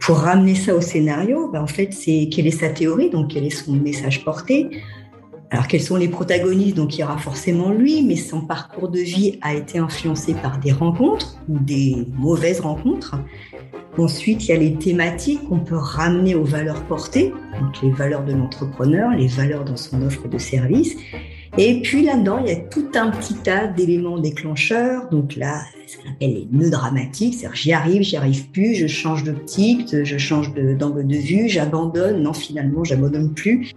Pour ramener ça au scénario, ben, en fait, c'est quelle est sa théorie, donc quel est son message porté. Alors, quels sont les protagonistes Donc, il y aura forcément lui, mais son parcours de vie a été influencé par des rencontres ou des mauvaises rencontres. Ensuite, il y a les thématiques qu'on peut ramener aux valeurs portées, donc les valeurs de l'entrepreneur, les valeurs dans son offre de service. Et puis là-dedans, il y a tout un petit tas d'éléments déclencheurs. Donc là, ce qu'on appelle les nœuds dramatiques, c'est-à-dire j'y arrive, j'y arrive plus, je change d'optique, je change d'angle de, vue, j'abandonne, non finalement j'abandonne plus.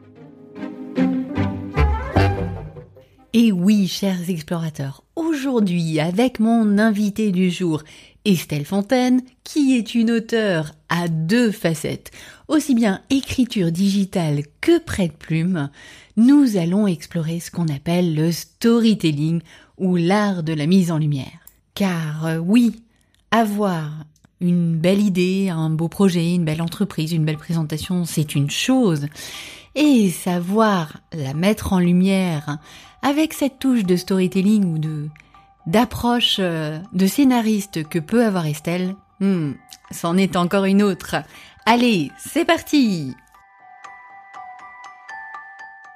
Et oui, chers explorateurs, aujourd'hui, avec mon invité du jour, Estelle Fontaine, qui est une auteure à deux facettes, aussi bien écriture digitale que près de plume, nous allons explorer ce qu'on appelle le storytelling ou l'art de la mise en lumière. Car euh, oui, avoir une belle idée, un beau projet, une belle entreprise, une belle présentation, c'est une chose. Et savoir la mettre en lumière avec cette touche de storytelling ou de d'approche euh, de scénariste que peut avoir Estelle, hmm, c'en est encore une autre. Allez, c'est parti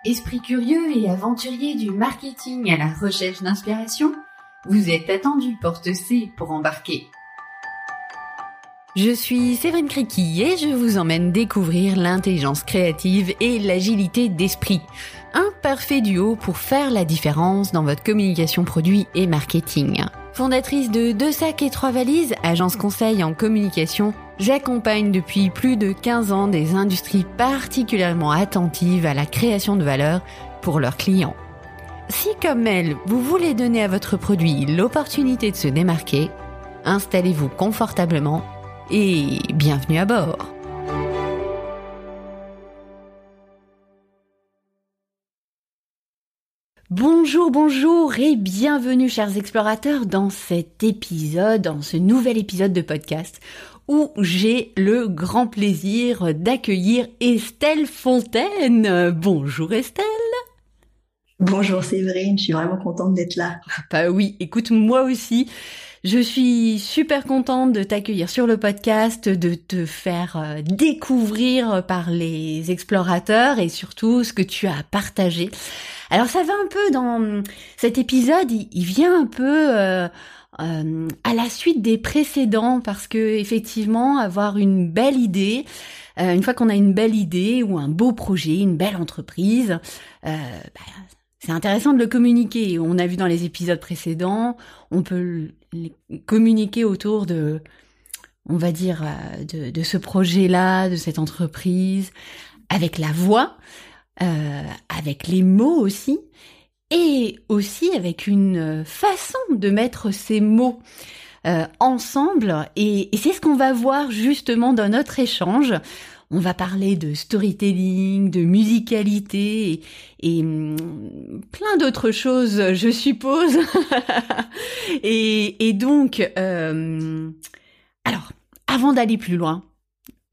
Esprit curieux et aventurier du marketing à la recherche d'inspiration, vous êtes attendu porte C pour embarquer. Je suis Séverine Criqui et je vous emmène découvrir l'intelligence créative et l'agilité d'esprit. Un parfait duo pour faire la différence dans votre communication produit et marketing. Fondatrice de Deux sacs et trois valises, agence conseil en communication, j'accompagne depuis plus de 15 ans des industries particulièrement attentives à la création de valeur pour leurs clients. Si comme elle, vous voulez donner à votre produit l'opportunité de se démarquer, installez-vous confortablement et bienvenue à bord. Bonjour, bonjour et bienvenue chers explorateurs dans cet épisode, dans ce nouvel épisode de podcast où j'ai le grand plaisir d'accueillir Estelle Fontaine. Bonjour Estelle. Bonjour Séverine, je suis vraiment contente d'être là. Bah oui, écoute moi aussi. Je suis super contente de t'accueillir sur le podcast, de te faire euh, découvrir par les explorateurs et surtout ce que tu as partagé. Alors ça va un peu dans cet épisode, il, vient un peu euh, euh, à la suite des précédents parce que effectivement avoir une belle idée, une fois qu'on a une belle idée ou un beau projet, une belle entreprise, bah, c'est intéressant de le communiquer. On a vu dans les épisodes précédents, on peut communiquer autour de, on va dire, euh, de, ce projet-là, de cette entreprise, avec la voix, euh, avec les mots aussi, et aussi avec une façon de mettre ces mots euh, ensemble. Et, c'est ce qu'on va voir justement dans notre échange. On va parler de storytelling, de musicalité et, hum, plein d'autres choses, je suppose. et, donc, euh, alors, avant d'aller plus loin,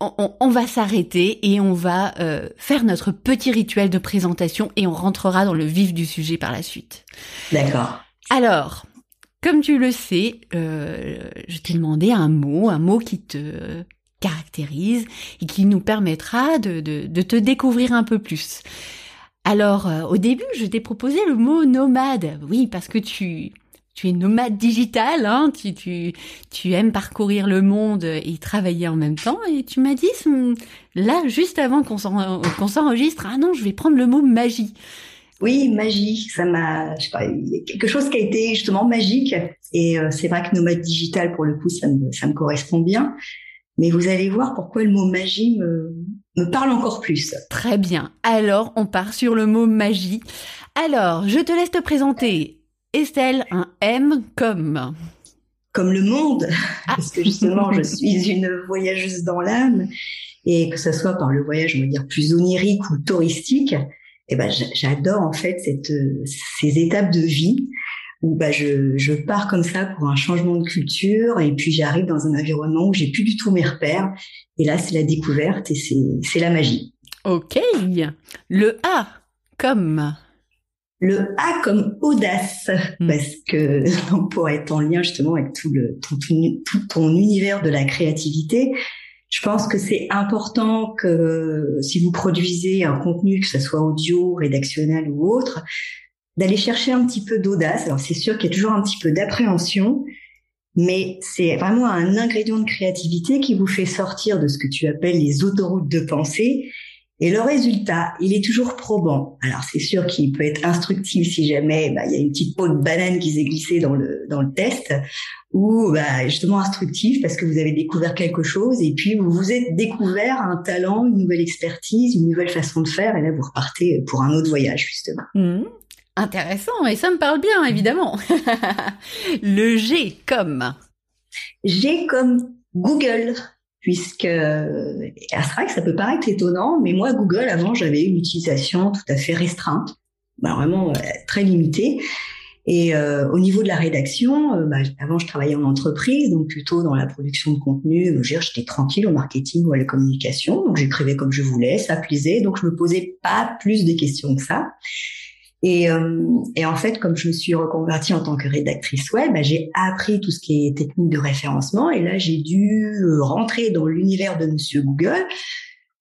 on, va s'arrêter et on va euh, faire notre petit rituel de présentation et on rentrera dans le vif du sujet par la suite. D'accord. Alors, comme tu le sais, euh, je t'ai demandé un mot, un mot qui te caractérise et qui nous permettra de, de, te découvrir un peu plus. Alors, euh, au début, je t'ai proposé le mot nomade. Oui, parce que tu, tu es nomade digital, hein, tu, tu, tu aimes parcourir le monde et travailler en même temps. Et tu m'as dit, là, juste avant qu'on s'enregistre, ah non, je vais prendre le mot magie. Oui, magie, ça m'a, je sais pas, il y a quelque chose qui a été justement magique. Et euh, c'est vrai que nomade digital, pour le coup, ça me, ça me correspond bien. Mais vous allez voir pourquoi le mot magie me, me parle encore plus. Très bien. Alors, on part sur le mot magie. Alors, je te laisse te présenter. Estelle, un M comme. Comme le monde, ah. parce que justement, je suis une voyageuse dans l'âme, et que ce soit par le voyage, on va dire, plus onirique ou touristique, eh ben, j'adore en fait cette, ces étapes de vie où bah, je, je pars comme ça pour un changement de culture et puis j'arrive dans un environnement où j'ai plus du tout mes repères. Et là c'est la découverte et c'est c'est la magie. Ok, le A comme Le A comme audace, hmm. parce que pour être en lien justement avec tout le tout, tout ton univers de la créativité, je pense que c'est important que si vous produisez un contenu, que ce soit audio, rédactionnel ou autre, d'aller chercher un petit peu d'audace. Alors c'est sûr qu'il y a toujours un petit peu d'appréhension, mais c'est vraiment un ingrédient de créativité qui vous fait sortir de ce que tu appelles les autoroutes de pensée et le résultat, il est toujours probant. Alors c'est sûr qu'il peut être instructif si jamais bah, il y a une petite peau de banane qui s'est glissée dans le dans le test, ou bah, justement instructif parce que vous avez découvert quelque chose et puis vous vous êtes découvert un talent, une nouvelle expertise, une nouvelle façon de faire et là vous repartez pour un autre voyage justement. Mmh. Intéressant et ça me parle bien évidemment. le G comme? G comme Google puisque que ça peut paraître étonnant, mais moi Google avant j'avais une utilisation tout à fait restreinte, bah, vraiment très limitée. Et euh, au niveau de la rédaction, euh, bah, avant je travaillais en entreprise, donc plutôt dans la production de contenu. J'étais tranquille au marketing ou à la communication, donc j'écrivais comme je voulais, ça plaisait, donc je me posais pas plus de questions que ça. Et, euh, et, en fait, comme je me suis reconvertie en tant que rédactrice web, bah, j'ai appris tout ce qui est technique de référencement. Et là, j'ai dû euh, rentrer dans l'univers de Monsieur Google.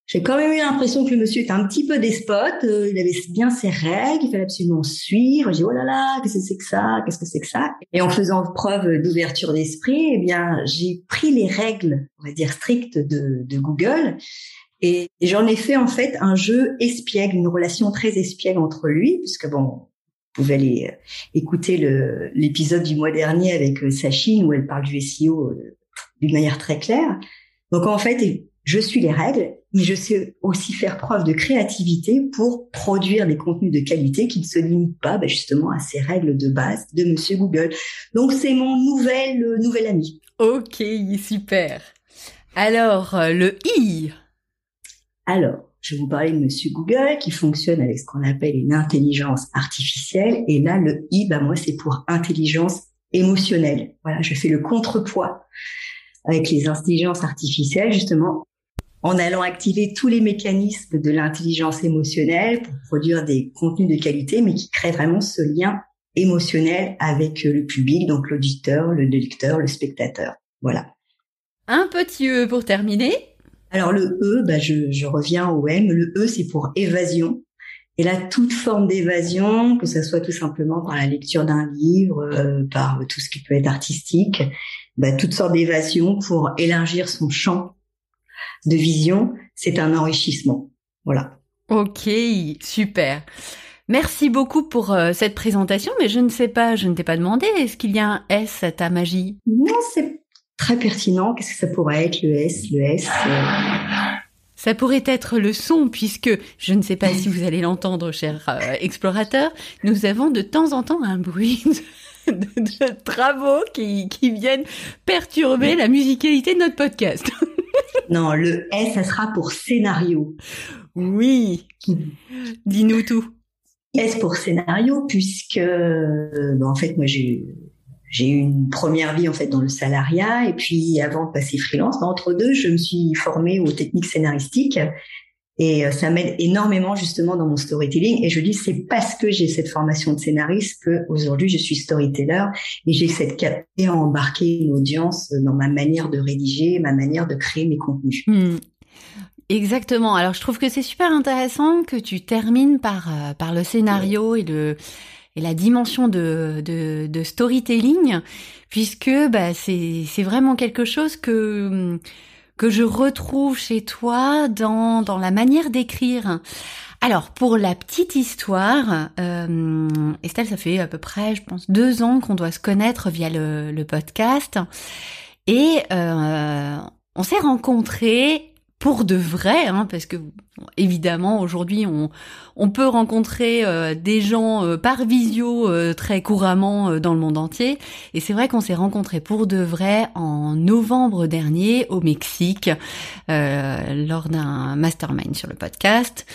J'ai quand même eu l'impression que le monsieur était un petit peu despote. Euh, il avait bien ses règles, il fallait absolument suivre. J'ai dit oh là là, qu'est-ce que c'est que ça Qu'est-ce que c'est que ça? Et en faisant preuve d'ouverture d'esprit, eh bien, j'ai pris les règles, on va dire strictes de, de Google et, j'en ai fait en fait un jeu espiègle, une relation très espiègle entre lui, puisque bon, vous pouvez aller euh, écouter l'épisode du mois dernier avec euh, Sachine où elle parle du SEO euh, d'une manière très claire. Donc en fait, je suis les règles, mais je sais aussi faire preuve de créativité pour produire des contenus de qualité qui ne se limitent pas bah, justement à ces règles de base de Monsieur Google. Donc c'est mon nouvel nouvel ami. Ok, super. Alors le i. Alors, je vais vous parler de Monsieur Google qui fonctionne avec ce qu'on appelle une intelligence artificielle. Et là, le I, bah moi, c'est pour intelligence émotionnelle. Voilà, je fais le contrepoids avec les intelligences artificielles, justement, en allant activer tous les mécanismes de l'intelligence émotionnelle pour produire des contenus de qualité, mais qui créent vraiment ce lien émotionnel avec le public, donc l'auditeur, le lecteur, le spectateur. Voilà. Un petit E pour terminer. Alors le E, bah, je, je reviens au M. Le E, c'est pour évasion. Et là, toute forme d'évasion, que ce soit tout simplement par la lecture d'un livre, euh, par tout ce qui peut être artistique, bah, toutes sortes d'évasions pour élargir son champ de vision, c'est un enrichissement. Voilà. Ok, super. Merci beaucoup pour euh, cette présentation, mais je ne sais pas, je ne t'ai pas demandé, est-ce qu'il y a un S à ta magie? Non, c'est très pertinent. Qu'est-ce que ça pourrait être le S Le S euh, Ça pourrait être le son, puisque je ne sais pas si vous allez l'entendre, cher euh, explorateur, nous avons de temps en temps un bruit de, travaux qui, qui viennent perturber la musicalité de notre podcast. non, le S, ça sera pour scénario. Oui. Dis-nous tout. S pour scénario, puisque, euh, en fait, moi, j'ai j'ai eu une première vie en fait dans le salariat et puis avant de passer freelance, entre deux, je me suis formée aux techniques scénaristiques et euh, ça m'aide énormément justement dans mon storytelling. Et je dis c'est parce que j'ai cette formation de scénariste que aujourd'hui je suis storyteller et j'ai cette capacité à embarquer une audience dans ma manière de rédiger, ma manière de créer mes contenus. Hmm. Exactement. Alors je trouve que c'est super intéressant que tu termines par euh, par le scénario et le et la dimension de, de, de storytelling, puisque bah, c'est, vraiment quelque chose que, que je retrouve chez toi dans, dans la manière d'écrire. Alors, pour la petite histoire, euh, Estelle, ça fait à peu près, je pense, deux ans qu'on doit se connaître via le, le podcast. Et euh, on s'est rencontrés pour de vrai, hein, parce que évidemment aujourd'hui on, on peut rencontrer euh, des gens euh, par visio euh, très couramment dans le monde entier, et c'est vrai qu'on s'est rencontrés pour de vrai en novembre dernier au Mexique lors d'un mastermind sur le podcast,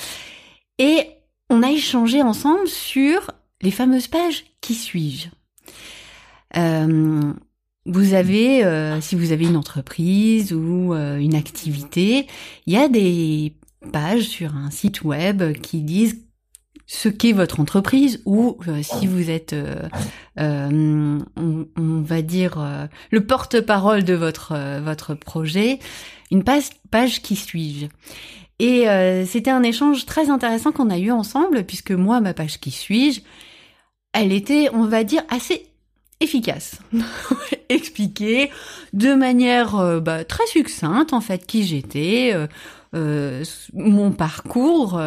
et on a échangé ensemble sur les fameuses pages qui suis-je. Vous avez, euh, si vous avez une entreprise ou euh, une activité, il y a des pages sur un site web qui disent ce qu'est votre entreprise ou si vous êtes, on, on, va dire, le porte-parole de votre votre projet, une page, page qui suis-je. Et c'était un échange très intéressant qu'on a eu ensemble puisque moi, ma page qui suis-je, elle était, on va dire, assez efficace, expliquer de manière euh, bah, très succincte en fait qui j'étais, euh, euh, mon parcours.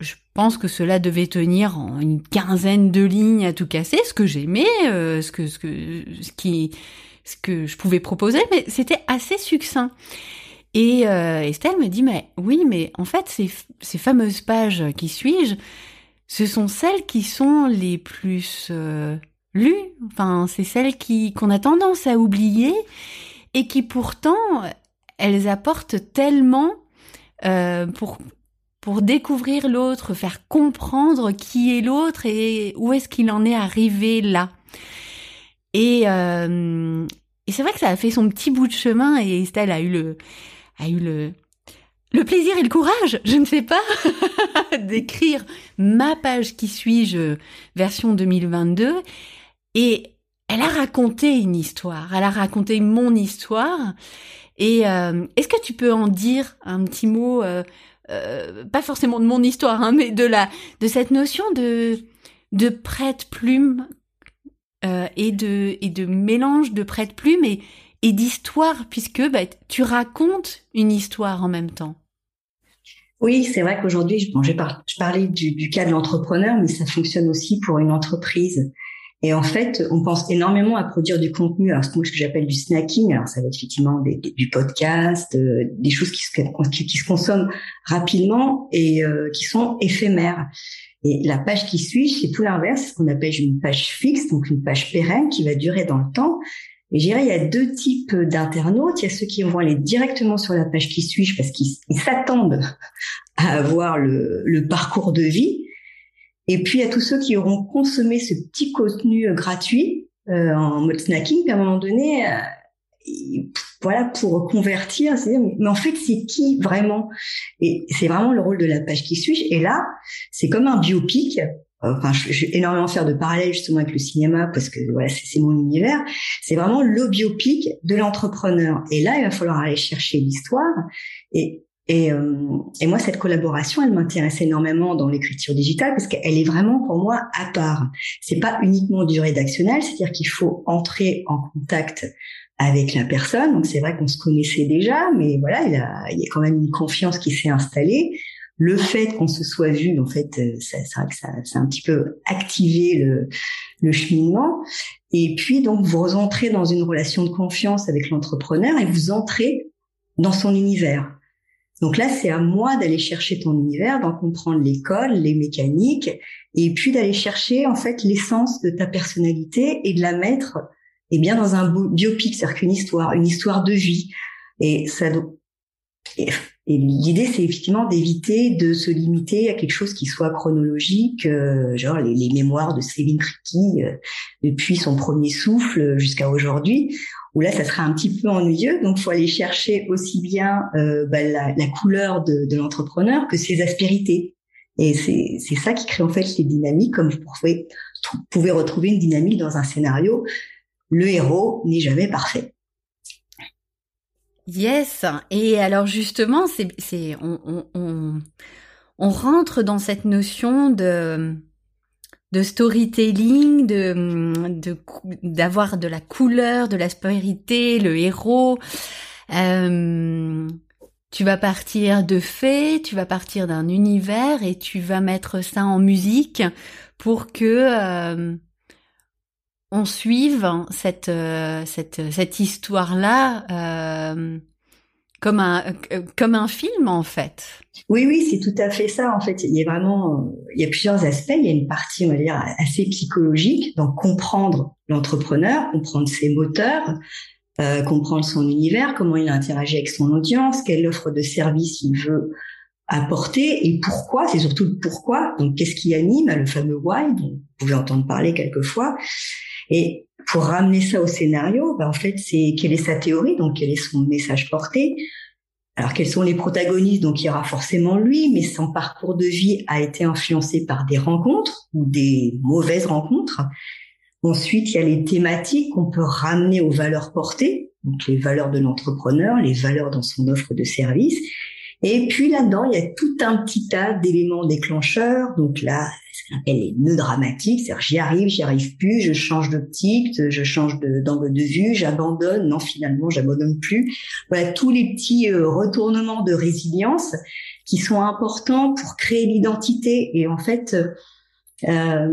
je pense que cela devait tenir en une quinzaine de lignes à tout casser, ce que j'aimais, ce que ce que ce qui ce que je pouvais proposer, mais c'était assez succinct. Et Estelle me dit mais oui, mais en fait ces ces fameuses pages qui suis-je, ce sont celles qui sont les plus lues. Enfin, c'est celles qui qu'on a tendance à oublier et qui pourtant elles apportent tellement euh, pour pour découvrir l'autre, faire comprendre qui est l'autre et où est-ce qu'il en est arrivé là. Et, euh, et c'est vrai que ça a fait son petit bout de chemin et Estelle a eu le a eu le le plaisir et le courage, je ne sais pas, d'écrire ma page qui suis-je version 2022 et elle a raconté une histoire, elle a raconté mon histoire. Et euh, est-ce que tu peux en dire un petit mot, euh, euh, pas forcément de mon histoire, hein, mais de la de cette notion de de prête-plume et de et de mélange de prête-plume et et d'histoire, puisque bah, tu racontes une histoire en même temps. Oui, c'est vrai qu'aujourd'hui, bon, je parlais du cas de l'entrepreneur, mais ça fonctionne aussi pour une entreprise. Et en fait, on pense énormément à produire du contenu. Alors, ce que j'appelle du snacking, alors ça va être effectivement du podcast, euh, des choses qui se, consomment rapidement et euh, qui sont éphémères. Et la page qui suit, c'est tout l'inverse, ce qu'on appelle une page fixe, donc une page pérenne qui va durer dans le temps. Et je dirais, il y a deux types d'internautes. Il y a ceux qui vont aller directement sur la page qui suis parce qu'ils s'attendent à avoir le parcours de vie et puis, a tous ceux qui auront consommé ce petit contenu euh, gratuit euh, en mode snacking, à un moment donné, euh, voilà, pour convertir, c'est mais en fait, c'est qui vraiment? Et c'est vraiment le rôle de la page qui suis-je. Et là, c'est comme un biopic. Enfin, je, je, vais énormément faire de parallèles justement avec le cinéma parce que voilà, c'est mon univers. C'est vraiment le biopic de l'entrepreneur. Et là, il va falloir aller chercher l'histoire. Et et, euh, et, moi, cette collaboration, elle m'intéresse énormément dans l'écriture digitale parce qu'elle est vraiment pour moi à part. C'est pas uniquement du rédactionnel, c'est-à-dire qu'il faut entrer en contact avec la personne. Donc c'est vrai qu'on se connaissait déjà, mais voilà, il, y a quand même une confiance qui s'est installée. Le fait qu'on se soit vu, en fait, euh, c'est vrai que ça, ça a un petit peu activé le, le cheminement. Et puis donc vous entrez dans une relation de confiance avec l'entrepreneur et vous entrez dans son univers. Donc là, c'est à moi d'aller chercher ton univers, d'en comprendre l'école, les mécaniques, et puis d'aller chercher en fait l'essence de ta personnalité et de la mettre eh bien dans un biopic, c'est-à-dire qu'une histoire, une histoire de vie. Et ça, et, l'idée, c'est effectivement d'éviter de se limiter à quelque chose qui soit chronologique, euh, genre les, les, mémoires de Céline Tricky euh, depuis son premier souffle jusqu'à aujourd'hui où là, ça sera un petit peu ennuyeux. Donc, faut aller chercher aussi bien euh, bah, la, la, couleur de, de l'entrepreneur que ses aspérités. Et c'est ça qui crée en fait les dynamiques, comme vous pouvez, pouvez retrouver une dynamique dans un scénario. Le héros n'est jamais parfait. Yes. Et alors justement, c'est on, on, on, on rentre dans cette notion de de storytelling, de d'avoir de, la couleur, de l'aspérité, le héros. Euh, tu vas partir de faits, tu vas partir d'un univers et tu vas mettre ça en musique pour que euh, on suive cette euh, cette cette histoire là comme un comme un film en fait. Oui oui c'est tout à fait ça en fait. Il y a vraiment il y a plusieurs aspects. Il y a une partie on va dire assez psychologique donc comprendre l'entrepreneur comprendre ses moteurs euh, comprendre son univers comment il interagit avec son audience quelle offre de service il veut apporter et pourquoi. C'est surtout le pourquoi. Donc qu'est-ce qui anime le fameux why dont vous pouvez entendre parler quelquefois et pour ramener ça au scénario, ben en fait, c'est quelle est sa théorie, donc quel est son message porté. alors quels sont les protagonistes Donc il y aura forcément lui, mais son parcours de vie a été influencé par des rencontres ou des mauvaises rencontres. Ensuite, il y a les thématiques qu'on peut ramener aux valeurs portées, donc les valeurs de l'entrepreneur, les valeurs dans son offre de service. Et puis là-dedans, il y a tout un petit tas d'éléments déclencheurs. Donc là, appelle les nœuds dramatiques, c'est-à-dire j'y arrive, j'y arrive plus, je change d'optique, je change d'angle de, vue, j'abandonne, non finalement j'abandonne plus. Voilà tous les petits euh, retournements de résilience qui sont importants pour créer l'identité. Et en fait, euh,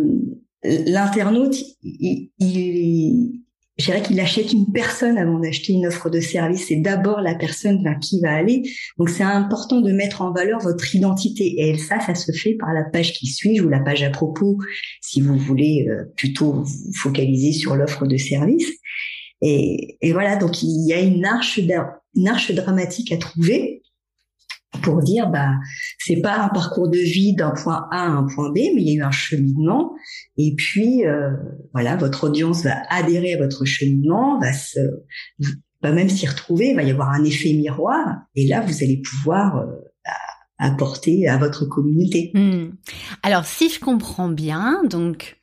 l'internaute, il, il, je dirais qu'il achète une personne avant d'acheter une offre de service. C'est d'abord la personne vers qui va aller. Donc c'est important de mettre en valeur votre identité. Et ça, ça se fait par la page qui suit ou la page à propos, si vous voulez euh, plutôt vous focaliser sur l'offre de service. Et, et, voilà, donc il y a une arche, une arche dramatique à trouver pour dire bah c'est pas un parcours de vie d'un point A à un point B mais il y a eu un cheminement et puis euh, voilà votre audience va adhérer à votre cheminement va même s'y retrouver il va y avoir un effet miroir et là vous allez pouvoir euh, apporter à votre communauté. Hmm. Alors si je comprends bien donc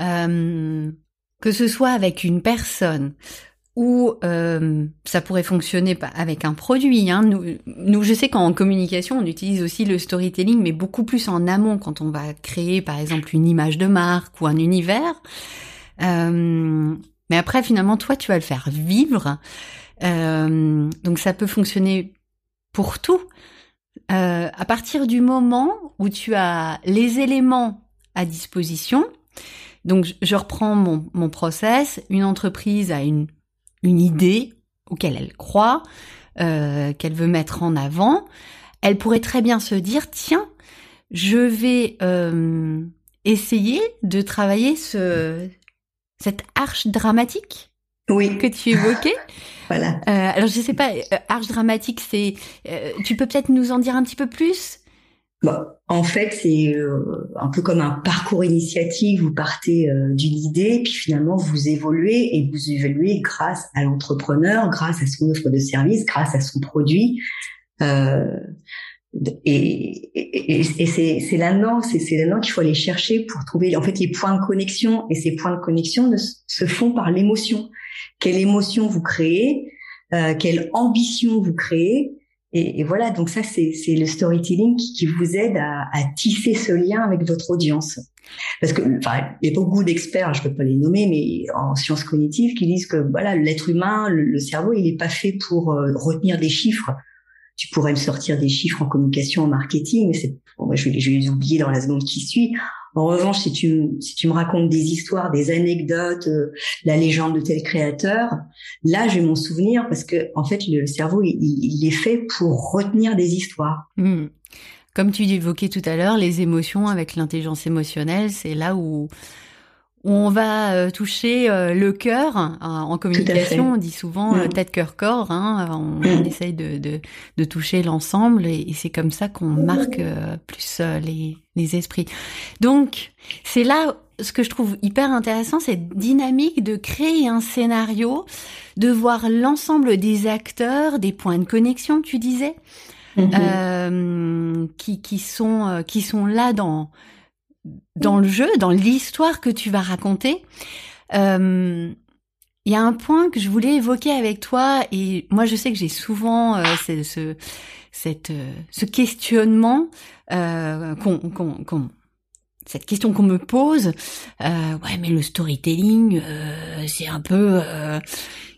euh, que ce soit avec une personne ou euh, ça pourrait fonctionner avec un produit. Hein. Nous, nous, je sais qu'en communication, on utilise aussi le storytelling, mais beaucoup plus en amont quand on va créer, par exemple, une image de marque ou un univers. Euh, mais après, finalement, toi, tu vas le faire vivre. Euh, donc, ça peut fonctionner pour tout. Euh, à partir du moment où tu as les éléments à disposition, donc je reprends mon, mon process, une entreprise a une une idée auquel elle croit, euh, qu'elle veut mettre en avant, elle pourrait très bien se dire tiens, je vais euh, essayer de travailler ce cette arche dramatique oui. que tu évoquais. voilà. Euh, alors je sais pas, arche dramatique, c'est tu peux peut-être nous en dire un petit peu plus? En fait, c'est euh, un peu comme un parcours initiatique. Vous partez euh, d'une idée, puis finalement vous évoluez et vous évoluez grâce à l'entrepreneur, grâce à son offre de service, grâce à son produit. Euh, et, et, et c'est là-dedans, c'est là-dedans qu'il faut aller chercher pour trouver en fait les points de connexion. Et ces points de connexion se font par l'émotion. Quelle émotion vous créez euh, Quelle ambition vous créez et, voilà, donc ça, c'est le storytelling qui, vous aide à, tisser ce lien avec votre audience. Parce que, enfin, il y a beaucoup d'experts, je peux pas les nommer, mais en sciences cognitives, qui disent que voilà, l'être humain, le, cerveau, il n'est pas fait pour euh, retenir des chiffres. Tu pourrais me sortir des chiffres en communication, en marketing, mais c'est, bon, je, vais, les oublier dans la seconde qui suit. En revanche, si tu, si tu me racontes des histoires, des anecdotes, euh, la légende de tel créateur, là, je vais m'en souvenir parce que, en fait, le cerveau, il, est fait pour retenir des histoires. Hmm. Comme tu évoquais tout à l'heure, les émotions avec l'intelligence émotionnelle, c'est là où on va euh, toucher euh, le cœur. Hein, en communication, on dit souvent mm. tête, cœur, corps. Hein, on, mm. essaye de, de, de toucher l'ensemble et, c'est comme ça qu'on marque euh, plus les, les esprits. Donc, c'est là ce que je trouve hyper intéressant, cette dynamique de créer un scénario, de voir l'ensemble des acteurs, des points de connexion, tu disais, mm-hmm. qui, qui sont qui sont là dans dans le jeu, dans l'histoire que tu vas raconter, euh, il y a un point que je voulais évoquer avec toi et moi je sais que j'ai souvent euh, ce, ce, cette, euh, ce questionnement euh, qu'on, cette question qu'on me pose, euh, ouais mais le storytelling c'est un peu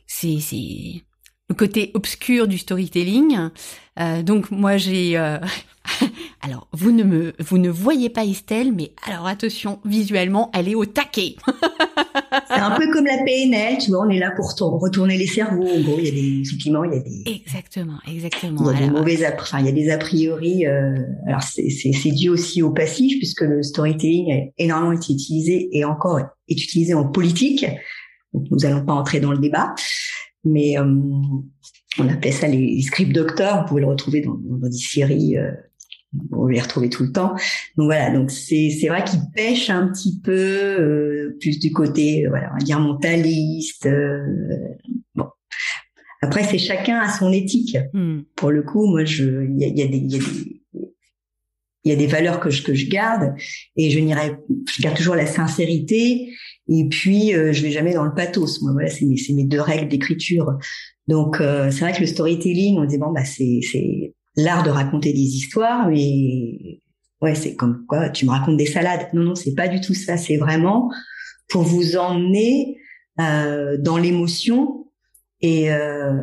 c'est c'est le côté obscur du storytelling. donc moi j'ai Alors, vous ne me, vous ne voyez pas Estelle, mais alors attention, visuellement, elle est au taquet. c'est un peu comme la PNL, tu vois, on est là pour retourner les cerveaux. En gros, il y a des, effectivement, il y a des. Exactement, exactement. Il y a des mauvais, enfin, il y a des a priori. Euh, alors, c'est, c'est, c'est dû aussi au passif, puisque le storytelling a énormément été utilisé et encore est utilisé en politique. Donc, nous allons pas entrer dans le débat, mais euh, on appelait ça les, script docteurs. Vous pouvez le retrouver dans, dans des séries. Euh, on les retrouver tout le temps. Donc voilà, donc c'est c'est vrai qu'il pêche un petit peu euh, plus du côté euh, voilà, on va dire mentaliste. Bon. Après, c'est chacun à son éthique. Hmm. Pour le coup, moi, je, il y a, y, a y, a y a des valeurs que je, que je garde et je n'irai, je garde toujours la sincérité et puis euh, je vais jamais dans le pathos. Moi, voilà, c'est mes, mes deux règles d'écriture. Donc, euh, c'est vrai que le storytelling, on dit bon, bah, c'est l'art de raconter des histoires, mais ouais, c'est comme quoi tu me racontes des salades. Non, non, c'est pas du tout ça. C'est vraiment pour vous emmener euh, dans l'émotion et, euh,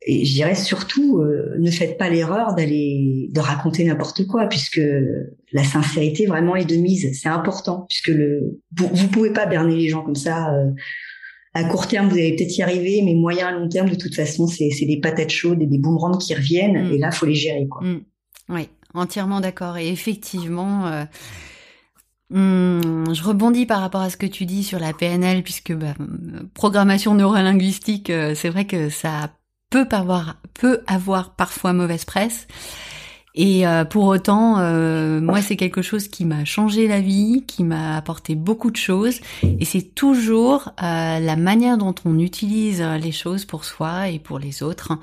et je dirais surtout, euh, ne faites pas l'erreur d'aller de raconter n'importe quoi, puisque la sincérité vraiment est de mise. C'est important, puisque le vous, vous pouvez pas berner les gens comme ça. Euh, à court terme, vous allez peut-être y arriver, mais moyen à long terme, de toute façon, c'est des patates chaudes et des boomerangs qui reviennent, mm. et là, faut les gérer, quoi. Mm. Oui, entièrement d'accord. Et effectivement. Hmm, je rebondis par rapport à ce que tu dis sur la PNL, puisque bah, programmation neurolinguistique, euh, c'est vrai que ça peut avoir, peut avoir parfois mauvaise presse. Et euh, pour autant, euh, moi, c'est quelque chose qui m'a changé la vie, qui m'a apporté beaucoup de choses. Et c'est toujours euh, la manière dont on utilise les choses pour soi et pour les autres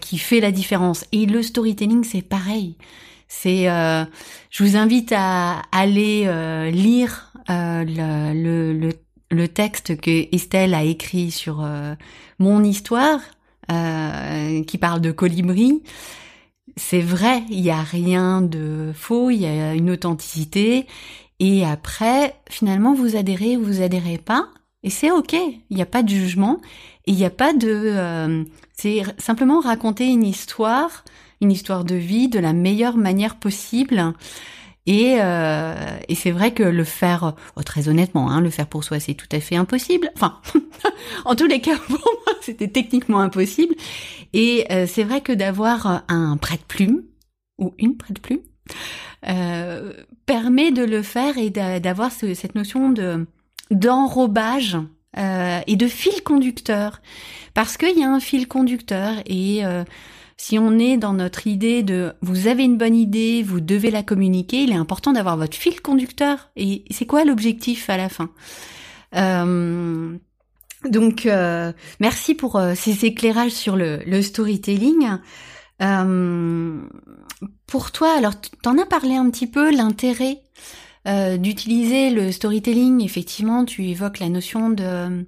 qui fait la différence. Et le storytelling, c'est pareil. C'est, je vous invite à aller lire le, le, le, texte que Estelle a écrit sur mon histoire, qui parle de colibri c'est vrai, il n'y a rien de faux, il y a une authenticité. Et après, finalement, vous adhérez ou vous adhérez pas. Et c'est ok, il n'y a pas de jugement. Il n'y a pas de... Euh, c'est simplement raconter une histoire, une histoire de vie de la meilleure manière possible. Et, euh, et c'est vrai que le faire, oh, très honnêtement, hein, le faire pour soi, c'est tout à fait impossible. Enfin, en tous les cas, pour moi, c'était techniquement impossible. Et euh, c'est vrai que d'avoir un prête-plume ou une prête-plume euh, permet de le faire et d'avoir cette notion de d'enrobage euh, et de fil conducteur, parce qu'il y a un fil conducteur et euh, si on est dans notre idée de vous avez une bonne idée, vous devez la communiquer, il est important d'avoir votre fil conducteur. Et c'est quoi l'objectif à la fin? Euh, Donc, euh, merci pour euh, ces éclairages sur le, storytelling. pour toi, alors t'en as parlé un petit peu, l'intérêt d'utiliser le storytelling. Effectivement, tu évoques la notion de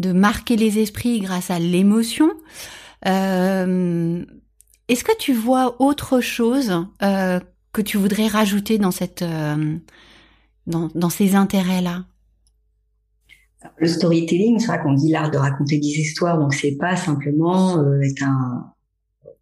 de marquer les esprits grâce à l'émotion. Est-ce que tu vois autre chose euh, que tu voudrais rajouter dans euh, ces intérêts-là? Le storytelling, c'est vrai qu'on dit l'art de raconter des histoires, donc c'est pas simplement euh, être un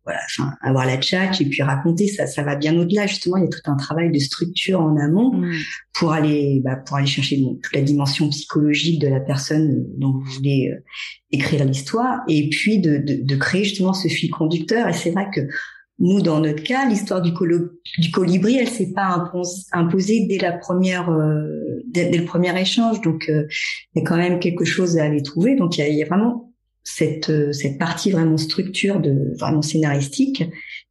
voilà, enfin, avoir la tchatch et puis raconter ça, ça va bien au-delà. Justement, il y a tout un travail de structure en amont mm. pour aller, bah, pour aller chercher toute la dimension psychologique de la personne dont vous voulez euh, écrire l'histoire et puis de, de, de, créer justement ce fil conducteur. Et c'est vrai que nous, dans notre cas, l'histoire du, du, colibri, elle s'est pas imposée dès la première, euh, dès, le premier échange. Donc, euh, il y a quand même quelque chose à aller trouver. Donc, il y a, il y a vraiment cette, euh, cette partie vraiment structure de vraiment scénaristique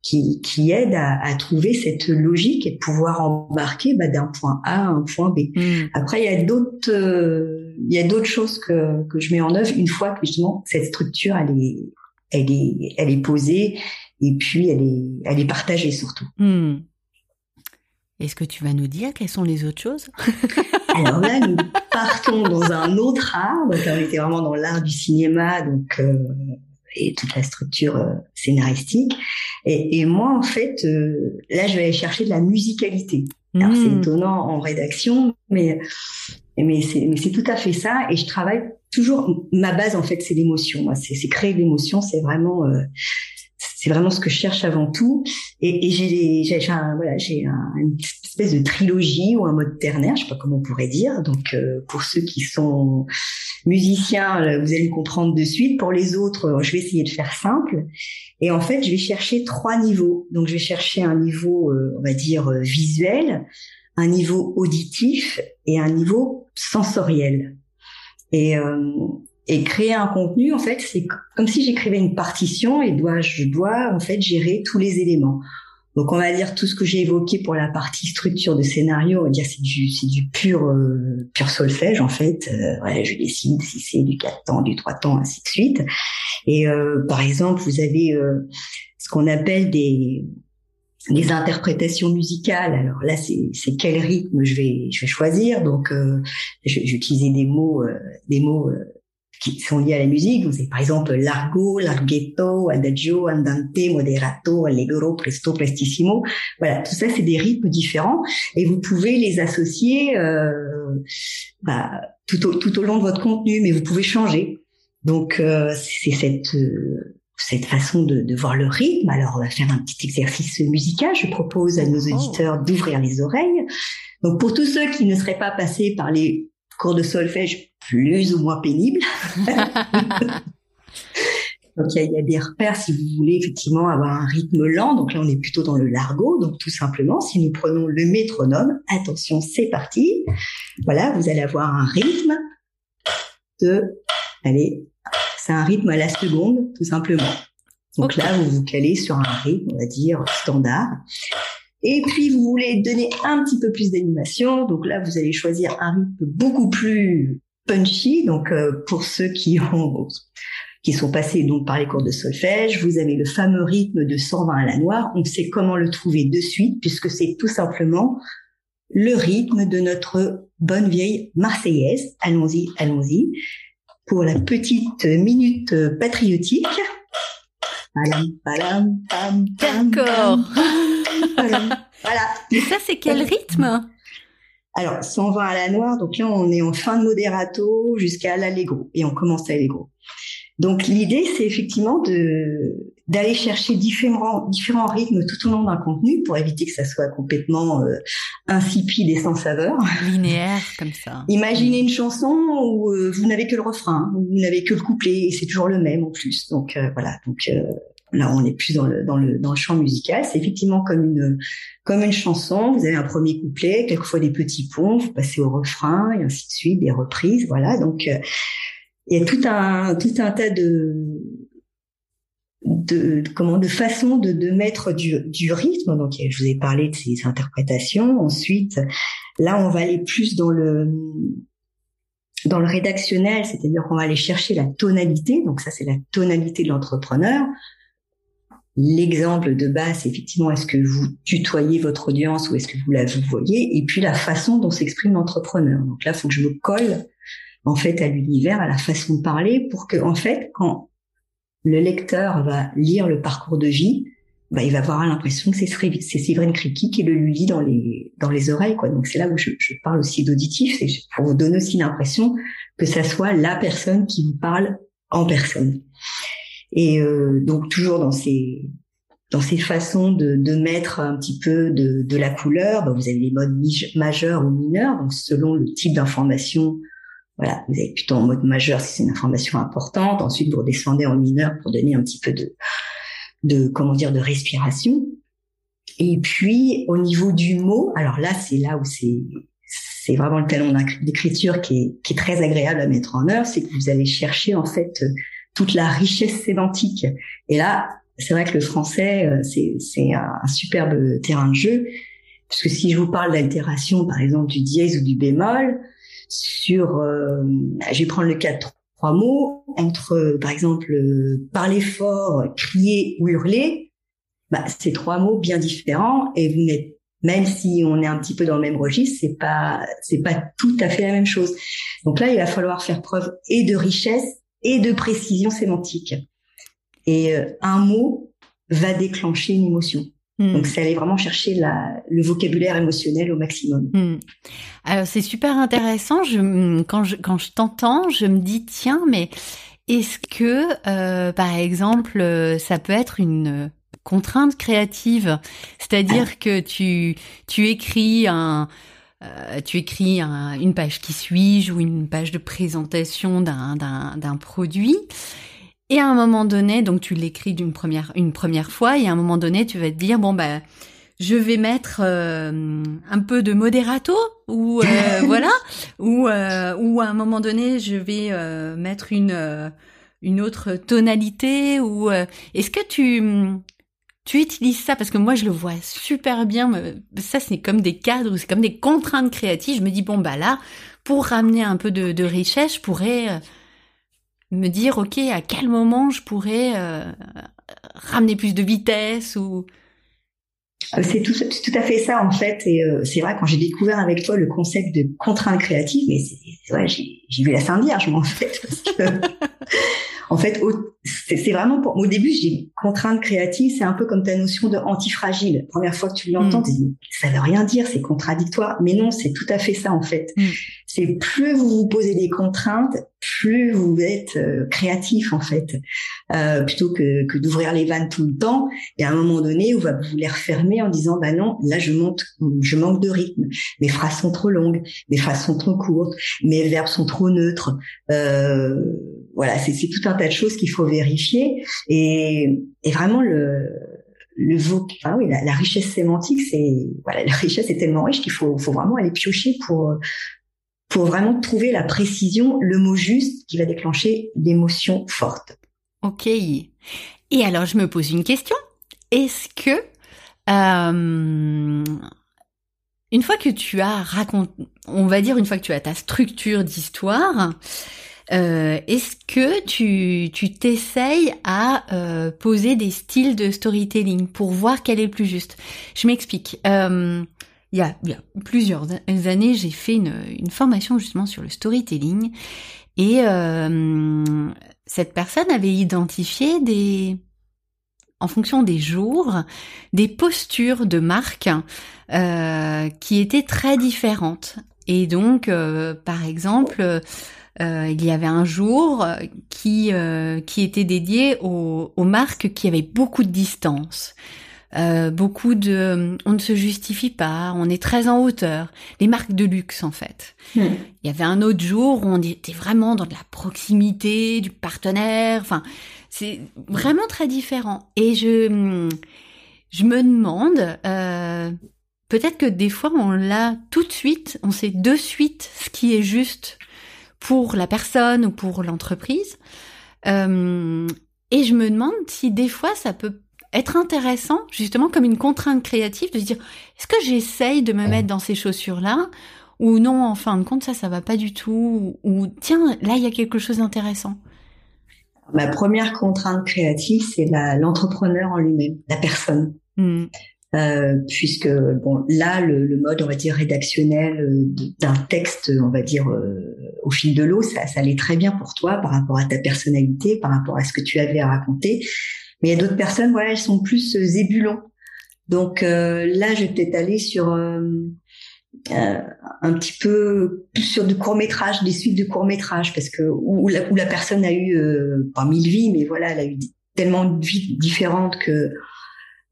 qui, qui aide à, à trouver cette logique et de pouvoir embarquer bah, d'un point A à un point B. Hmm. Après, il y a d'autres euh, il y a d'autres choses que, que je mets en œuvre une fois que justement cette structure elle est elle est elle est posée et puis elle est elle est partagée surtout. Hmm. Est-ce que tu vas nous dire quelles sont les autres choses? Alors là, nous partons dans un autre art. Donc on était vraiment dans l'art du cinéma, donc euh, et toute la structure euh, scénaristique. Et, et, moi, en fait, euh, là, je vais aller chercher de la musicalité. Alors c'est hmm. étonnant en rédaction, mais mais c'est tout à fait ça. Et je travaille toujours. Ma base, en fait, c'est l'émotion. Moi, c'est créer l'émotion. C'est vraiment c'est vraiment ce que je cherche avant tout. Et, et j'ai, j'ai, un, voilà, j'ai un, une espèce de trilogie ou un mode ternaire, je sais pas comment on pourrait dire. Donc euh, pour ceux qui sont musiciens, euh, vous allez comprendre de suite. Pour les autres, euh, je vais essayer de faire simple. Et en fait, je vais chercher trois niveaux. Donc je vais chercher un niveau, on va dire visuel, un niveau auditif et un niveau sensoriel. Et, et créer un contenu, en fait, c'est comme si j'écrivais une partition et dois, je dois en fait gérer tous les éléments. Donc on va dire tout ce que j'ai évoqué pour la partie structure de scénario, on va dire c'est du c'est du pur euh, pur solfège en fait. Euh, je décide si c'est du 4 temps, du 3 temps, ainsi de suite. Et euh, par exemple, vous avez euh, ce qu'on appelle des des interprétations musicales. Alors là, c'est c'est quel rythme je vais je vais choisir. Donc j'ai utilisé des mots des mots qui sont liés à la musique. Vous avez par exemple largo, larghetto, adagio, andante, moderato, allegro, presto, prestissimo. Voilà, tout ça c'est des rythmes différents et vous pouvez les associer euh, bah, tout, au, tout au long de votre contenu, mais vous pouvez changer. Donc euh, c'est cette euh, cette façon de, de, voir le rythme. Alors on va faire un petit exercice musical. Je propose à nos oh. auditeurs d'ouvrir les oreilles. Donc pour tous ceux qui ne seraient pas passés par les cours de solfège plus ou moins pénibles. Donc il y, a, des repères si vous voulez effectivement avoir un rythme lent. Donc là on est plutôt dans le largo. Donc tout simplement si nous prenons le métronome, attention c'est parti. Voilà vous allez avoir un rythme de, allez c'est un rythme à la seconde tout simplement. Donc là vous vous calez sur un rythme on va dire standard. Et puis, vous voulez donner un petit peu plus d'animation. Donc là, vous allez choisir un rythme beaucoup plus punchy. Donc, euh, pour ceux qui ont qui sont passés donc par les cours de solfège, vous avez le fameux rythme de 120 à la noire. On sait comment le trouver de suite puisque c'est tout simplement le rythme de notre bonne vieille Marseillaise. Allons-y, allons-y. Pour la petite minute patriotique. D'accord. voilà. Et ça, c'est quel rythme? Alors, 120 à la noire, donc là, on est en fin de moderato jusqu'à l'allegro, et on commence à l'allegro. Donc, l'idée, c'est effectivement de d'aller chercher différents différents rythmes tout au long d'un contenu pour éviter que ça soit complètement euh, insipide et sans saveur. Linéaire comme ça. Imaginez une chanson où euh, vous n'avez que le refrain, où vous n'avez que le couplet et c'est toujours le même en plus. Donc euh, voilà, donc Là, on est plus dans le dans le dans le chant musical. C'est effectivement comme une comme une chanson. Vous avez un premier couplet, quelquefois des petits ponts, vous passez au refrain et ainsi de suite, des reprises. Voilà. Donc euh, il y a tout un tout un tas de de, comment de façon de, de mettre du, du rythme. Donc je vous ai parlé de ces interprétations. Ensuite, là on va aller plus dans le dans le rédactionnel, c'est-à-dire qu'on va aller chercher la tonalité. Donc ça c'est la tonalité de l'entrepreneur. L'exemple de base, effectivement est-ce que vous tutoyez votre audience ou est-ce que vous la vous voyez Et puis la façon dont s'exprime l'entrepreneur. Donc là, il faut que je me colle en fait à l'univers, à la façon de parler, pour que en fait, quand le lecteur va lire le parcours de vie, bah, il va avoir l'impression que c'est Séverine Criqui qui le lui lit dans les dans les oreilles. Quoi. Donc c'est là où je, je parle aussi d'auditif, c'est pour vous donner aussi l'impression que ça soit la personne qui vous parle en personne. Et euh, donc toujours dans ces dans ces façons de, de mettre un petit peu de, de la couleur, ben, vous avez les modes majeurs ou mineurs, donc selon le type d'information, voilà, vous avez plutôt en mode majeur si c'est une information importante. Ensuite, vous redescendez en mineur pour donner un petit peu de, de comment dire, de respiration. Et puis au niveau du mot, alors là, c'est là où c'est c'est vraiment le talent d'écriture qui est, qui est très agréable à mettre en œuvre, c'est que vous allez chercher en fait toute la richesse sémantique. Et là, c'est vrai que le français, euh, c'est un superbe terrain de jeu, parce que si je vous parle d'altération, par exemple du dièse ou du bémol, sur, euh, je vais prendre le cas de trois mots, entre, par exemple, parler fort, crier ou hurler, bah, c'est trois mots bien différents et vous n'êtes même si on est un petit peu dans le même registre, c'est pas c'est pas tout à fait la même chose. Donc là, il va falloir faire preuve et de richesse et de précision sémantique. Et euh, un mot va déclencher une émotion. Hmm. Donc, c'est aller vraiment chercher la, le vocabulaire émotionnel au maximum. Hmm. Alors, c'est super intéressant. Je, quand je, quand je t'entends, je me dis, tiens, mais est-ce que, euh, par exemple, euh, ça peut être une contrainte créative? C'est-à-dire que tu, tu écris un, euh, tu écris une page qui suis-je ou une page de présentation d'un produit. Et à un moment donné, donc tu l'écris d'une première une première fois, et à un moment donné, tu vas te dire bon bah je vais mettre euh, un peu de moderato ou euh, voilà ou ou à un moment donné, je vais mettre une une autre tonalité ou est-ce que tu tu utilises ça parce que moi je le vois super bien. Ça c'est comme des cadres, c'est comme des contraintes créatives. Je me dis bon bah là, pour ramener un peu de, richesse, je pourrais euh, me dire ok à quel moment je pourrais euh, ramener plus de vitesse ou euh, c'est tout, tout, à fait ça en fait et c'est vrai quand j'ai découvert avec toi le concept de contrainte créative mais c'est, ouais, j'ai, vu la Sainte Vierge en fait parce que en fait, c'est vraiment pour, au début, j'ai contrainte créative, c'est un peu comme ta notion de antifragile. Première fois que tu l'entends, mm. tu dis, ça veut rien dire, c'est contradictoire. Mais non, c'est tout à fait ça, en fait. Mm. C'est plus vous vous posez des contraintes, plus vous êtes euh, créatif, en fait. Euh, plutôt que, que d'ouvrir les vannes tout le temps. Et à un moment donné, vous va vous les refermer en disant, bah non, là, je monte, je manque de rythme. Mes phrases sont trop longues, mes phrases sont trop courtes, mes verbes sont trop neutres. Euh, voilà, c'est tout un tas de choses qu'il faut vérifier. Et, et vraiment, le, le enfin, oui, la, richesse sémantique, c'est voilà, la richesse est tellement riche qu'il faut, faut vraiment aller piocher pour pour vraiment trouver la précision, le mot juste qui va déclencher l'émotion forte. Ok. Et alors, je me pose une question. Est-ce que euh, une fois que tu as raconté, on va dire une fois que tu as ta structure d'histoire, euh, Est-ce que tu tu t'essayes à euh, poser des styles de storytelling pour voir quel est le plus juste? Je m'explique. Euh, il y, a, il y a plusieurs années, j'ai fait une, une formation justement sur le storytelling et euh, cette personne avait identifié des en fonction des jours, des postures de marque euh, qui étaient très différentes. Et donc, euh, par exemple, euh, il y avait un jour qui euh, qui était dédié aux, aux, marques qui avaient beaucoup de distance. Euh, beaucoup de on ne se justifie pas, on est très en hauteur, les marques de luxe en fait. Hmm. Il y avait un autre jour où on était vraiment dans de la proximité, du partenaire, enfin c'est vraiment très différent. Et je je me demande euh, peut-être que des fois on l'a tout de suite, on sait de suite ce qui est juste pour la personne ou pour l'entreprise. Euh, et je me demande si des fois ça peut être intéressant, justement comme une contrainte créative, de se dire est-ce que j'essaye de me mettre dans ces chaussures-là ou non, en fin de compte, ça, ça va pas du tout, ou, tiens, là, il y a quelque chose d'intéressant. Ma première contrainte créative, c'est l'entrepreneur en lui-même, la personne. Hmm. Euh, puisque bon là le, le, mode on va dire rédactionnel euh, d'un texte on va dire euh, au fil de l'eau ça, ça allait très bien pour toi par rapport à ta personnalité par rapport à ce que tu avais à raconter mais il y a d'autres personnes voilà elles sont plus zébulons donc là je vais peut-être aller sur un petit peu plus sur du court métrage des suites de court métrage parce que où la, personne a eu pas mille vies mais voilà elle a eu tellement de vies différentes que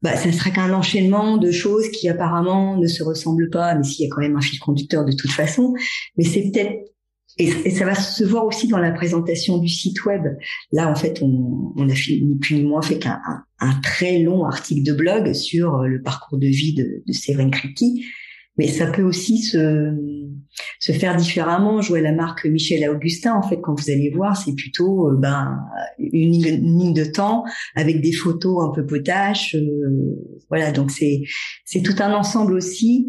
bah, ça serait qu'un enchaînement de choses qui apparemment ne se ressemblent pas, mais s'il y a quand même un fil conducteur de toute façon. Mais c'est peut-être et, ça va se voir aussi dans la présentation du site web. Là, en fait, on, on a plus ni moins fait qu'un un, très long article de blog sur le parcours de vie de, de Séverine Kripke mais ça peut aussi se, se faire différemment. Jouer la marque Michel Augustin, en fait, quand vous allez voir, c'est plutôt euh, ben une, ligne de temps avec des photos un peu potaches. Euh, voilà, donc c'est c'est tout un ensemble aussi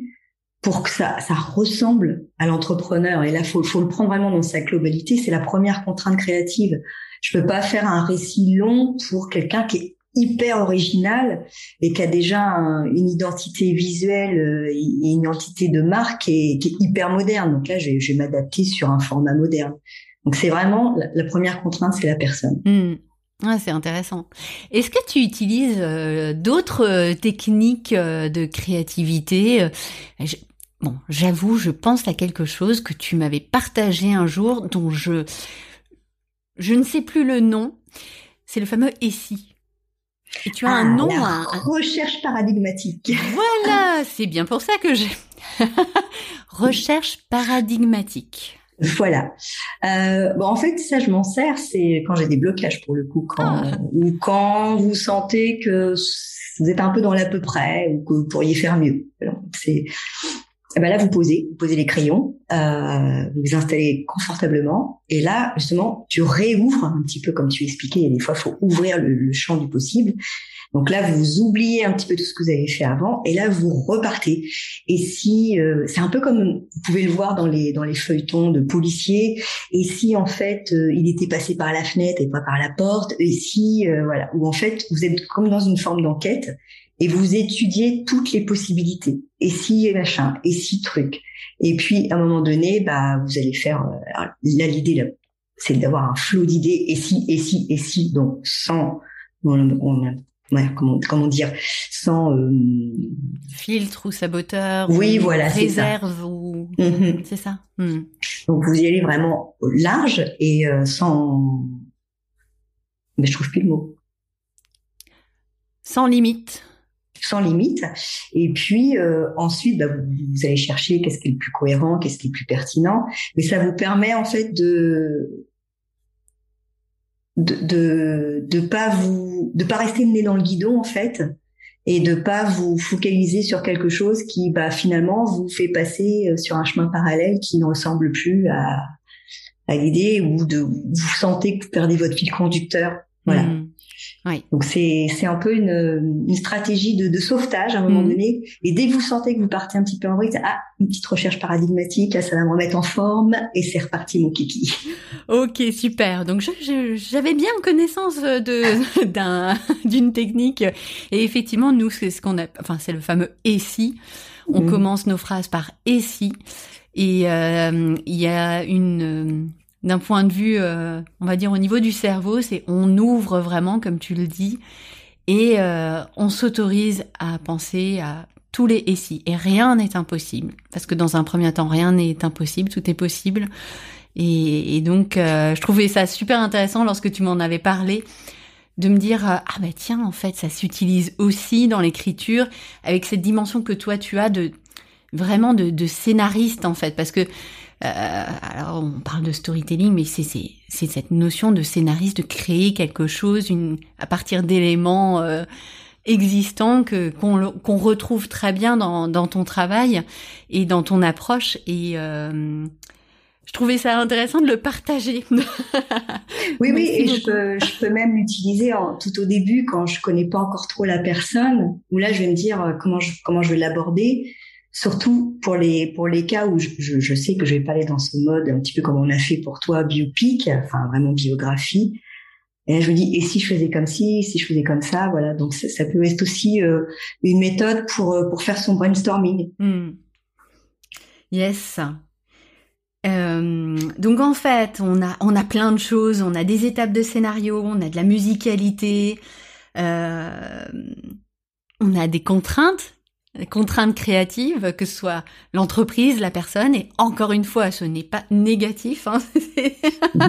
pour que ça, ça ressemble à l'entrepreneur. Et là, faut, faut le prendre vraiment dans sa globalité. C'est la première contrainte créative. Je peux pas faire un récit long pour quelqu'un qui est hyper original et qui a déjà une identité visuelle euh, et une identité de marque qui est, hyper moderne. Donc là, je vais, m'adapter sur un format moderne. Donc c'est vraiment la, première contrainte, c'est la personne. Hmm. c'est intéressant. Est-ce que tu utilises euh, d'autres euh, techniques de créativité Bon, j'avoue, je pense à quelque chose que tu m'avais partagé un jour, dont je je ne sais plus le nom. C'est le fameux ESSI. Et tu as un ah, nom. La recherche paradigmatique. Voilà, c'est bien pour ça que j'ai. recherche paradigmatique. Voilà. Euh, bon, en fait, ça, je m'en sers, c'est quand j'ai des blocages pour le coup, quand ah. ou quand vous sentez que vous êtes un peu dans l'à peu près ou que vous pourriez faire mieux. C'est eh ben là, vous posez, vous posez les crayons, euh, vous vous installez confortablement, et là, justement, tu réouvres un petit peu comme tu expliquais. Il y a des fois, faut ouvrir le, champ du possible. Donc là, vous oubliez un petit peu tout ce que vous avez fait avant, et là, vous repartez. Et si, euh, c'est un peu comme vous pouvez le voir dans les dans les feuilletons de policiers. Et si en fait, euh, il était passé par la fenêtre et pas par la porte, et si, euh, voilà, ou en fait, vous êtes comme dans une forme d'enquête et vous étudiez toutes les possibilités. Et si machin, et si truc. Et puis à un moment donné, bah vous allez faire euh, là l'idée c'est d'avoir un flot d'idées et si et si et si donc sans comment comment dire sans euh, filtre ou saboteur oui ou voilà réserve ou mm-hmm. c'est ça? Mm. donc vous y allez vraiment large et euh, sans mais je trouve plus le mot sans limite sans limite. Et puis euh, ensuite, bah, vous, allez chercher qu'est-ce qui est le plus cohérent, qu'est-ce qui est le plus pertinent. Mais ça vous permet en fait de de de, de pas vous de pas rester le nez dans le guidon en fait et de pas vous focaliser sur quelque chose qui bah finalement vous fait passer euh, sur un chemin parallèle qui ne ressemble plus à à l'idée ou de vous sentez que vous perdez votre fil conducteur voilà mmh. Donc c'est c'est un peu une, une stratégie de, de, sauvetage à un moment mhm. donné. Et dès que vous sentez que vous partez un petit peu en vrille, ah une petite recherche paradigmatique, ça va me remettre en forme et c'est reparti mon kiki. Ok super. Donc j'avais bien connaissance de d'un d'une technique et effectivement nous c'est ce qu'on a, enfin c'est le fameux et si. On mhm. commence nos phrases par et si et euh, il y a une d'un point de vue, euh, on va dire au niveau du cerveau, c'est on ouvre vraiment, comme tu le dis, et euh, on s'autorise à penser à tous les et si. Et rien n'est impossible, parce que dans un premier temps, rien n'est impossible, tout est possible. Et, donc, euh, je trouvais ça super intéressant lorsque tu m'en avais parlé, de me dire ah bah tiens, en fait, ça s'utilise aussi dans l'écriture avec cette dimension que toi tu as de vraiment de, de scénariste en fait, parce que euh, alors on parle de storytelling, mais c'est cette notion de scénariste, de créer quelque chose une, à partir d'éléments euh, existants que qu'on retrouve très bien dans, dans ton travail et dans ton approche. Et euh, je trouvais ça intéressant de le partager. oui, oui, et je peux, je peux même l'utiliser tout au début quand je connais pas encore trop la personne, où là je vais me dire euh, comment je, comment je vais l'aborder surtout pour les pour les cas où je, je, sais que je vais pas aller dans ce mode un petit peu comme on a fait pour toi biopic, enfin vraiment biographie. Et je me dis et si je faisais comme ci, si je faisais comme ça, voilà. Donc ça, peut être aussi euh, une méthode pour euh, pour faire son brainstorming. Hmm. Yes. Euh, donc en fait, on a on a plein de choses, on a des étapes de scénario, on a de la musicalité, on a des contraintes contraintes créatives, que ce soit l'entreprise, la personne, et encore une fois, ce n'est pas négatif. Hein,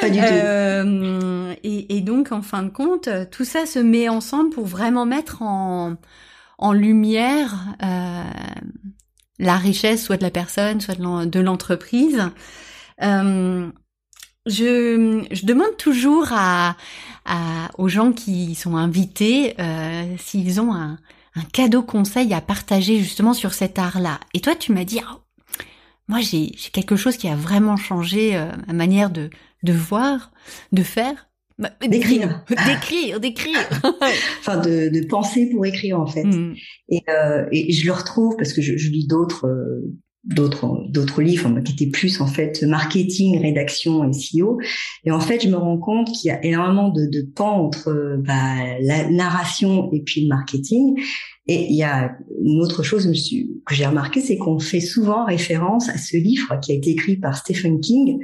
pas du tout. Euh, et, donc, en fin de compte, tout ça se met ensemble pour vraiment mettre en, en lumière euh, la richesse, soit de la personne, soit de l'entreprise. Euh, je, je, demande toujours à, à, aux gens qui sont invités euh, s'ils ont un, un cadeau conseil à partager justement sur cet art-là. Et toi, tu m'as dit, oh, moi j'ai quelque chose qui a vraiment changé euh, ma manière de, de voir, de faire. Bah, d'écrire. d'écrire, d'écrire. enfin, de, de, penser pour écrire en fait. Mm. Et, euh, et je le retrouve parce que je, je lis d'autres euh, d'autres d'autres livres qui étaient plus en fait marketing, rédaction et SEO. Et en fait, je me rends compte qu'il y a énormément de, de pans entre bah, la narration et puis le marketing. Et il y a une autre chose que j'ai remarqué, c'est qu'on fait souvent référence à ce livre qui a été écrit par Stephen King.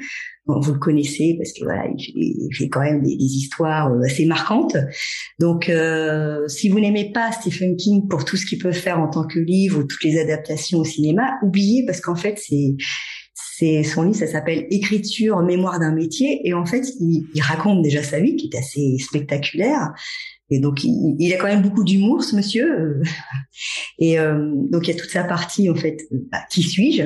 vous le connaissez parce que voilà, il fait, quand même des, histoires euh, assez marquantes. Donc, euh, si vous n'aimez pas Stephen King pour tout ce qu'il peut faire en tant que livre ou toutes les adaptations au cinéma, oubliez parce qu'en fait, c'est c'est son livre, ça s'appelle Écriture, mémoire d'un métier, et en fait, il, il, raconte déjà sa vie qui est assez spectaculaire, et donc, il, a quand même beaucoup d'humour, ce monsieur. Et euh, donc, il y a toute sa partie, en fait, bah, qui suis-je